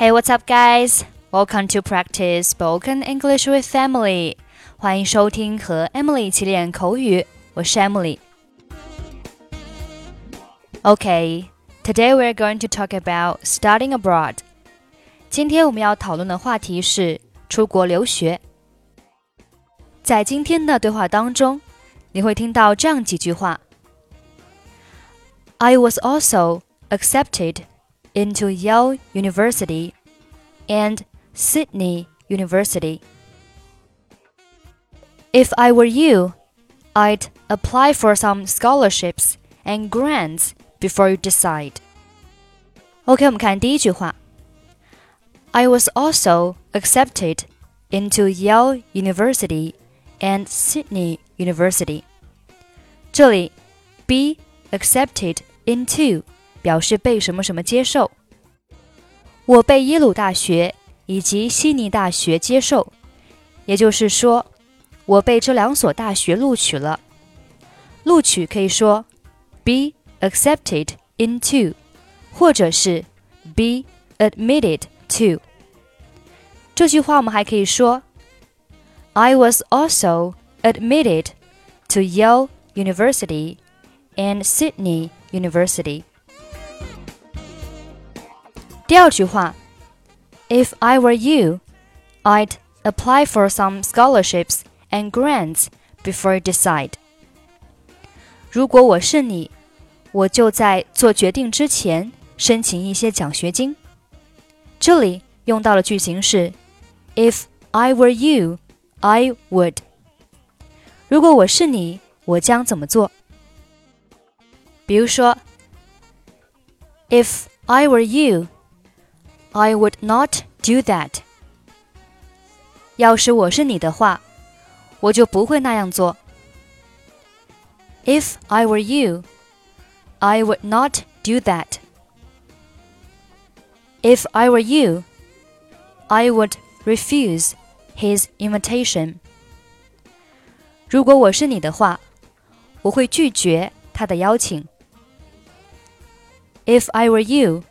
Hey, what's up, guys? Welcome to practice spoken English with Emily. 欢迎收听和 Emily 一起练口语，我是 Emily。Okay, today we're going to talk about studying abroad. 今天我们要讨论的话题是出国留学。在今天的对话当中，你会听到这样几句话：I was also accepted into Yale University and Sydney University. If I were you, I'd apply for some scholarships and grants before you decide. OK，我们看第一句话。I was also accepted into Yale University and Sydney University. 这里，be accepted into 表示被什么什么接受。我被耶鲁大学以及悉尼大学接受，也就是说，我被这两所大学录取了。录取可以说 be accepted into，或者是 be admitted to。这句话我们还可以说：I was also admitted to Yale University and Sydney University。 第二句话，If I were you, I'd apply for some scholarships and grants before you decide. 如果我是你，我就在做决定之前申请一些奖学金。这里用到的句型是 If I were you, I would. 如果我是你，我将怎么做？比如说，If I were you, I would not do that. 要是我是你的话，我就不会那样做。If I were you, I would not do that. If I were you, I would refuse his invitation. 如果我是你的话，我会拒绝他的邀请。If I were you,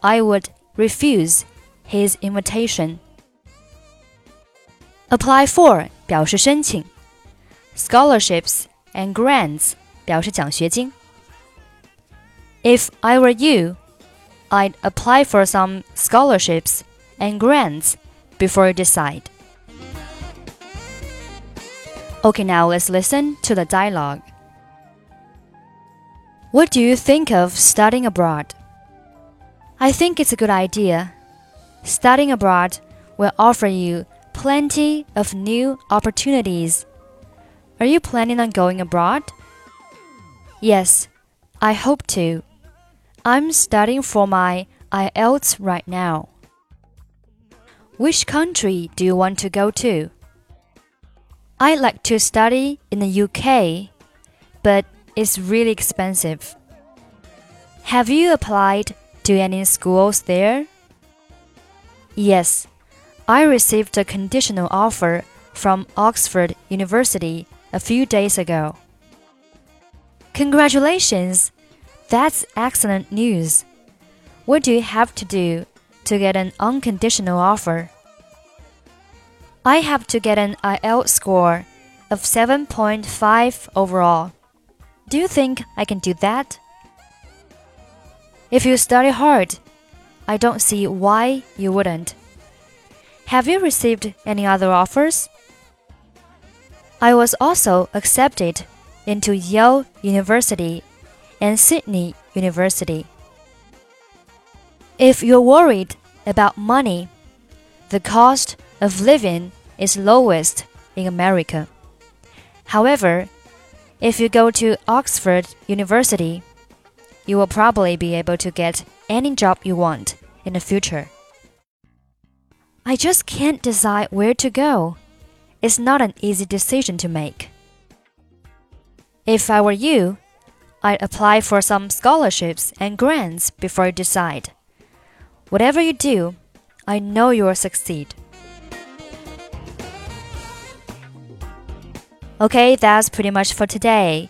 I would refuse his invitation. Apply for 表示申请，scholarships and grants 表示奖学金。If I were you, I'd apply for some scholarships and grants before you decide. Okay, now let's listen to the dialogue. What do you think of studying abroad? I think it's a good idea. Studying abroad will offer you plenty of new opportunities. Are you planning on going abroad? Yes, I hope to. I'm studying for my IELTS right now. Which country do you want to go to? I'd like to study in the UK, but it's really expensive. Have you applied to any schools there? Yes, I received a conditional offer from Oxford University a few days ago. Congratulations! That's excellent news. What do you have to do to get an unconditional offer? I have to get an IELTS score of 7.5 overall. Do you think I can do that? If you study hard, I don't see why you wouldn't. Have you received any other offers? I was also accepted into Yale University and Sydney University. If you're worried about money, the cost of living is lowest in America. However, if you go to Oxford University, you will probably be able to get any job you want in the future. I just can't decide where to go. It's not an easy decision to make. If I were you, I'd apply for some scholarships and grants before you decide. Whatever you do, I know you will succeed. Okay, that's pretty much for today.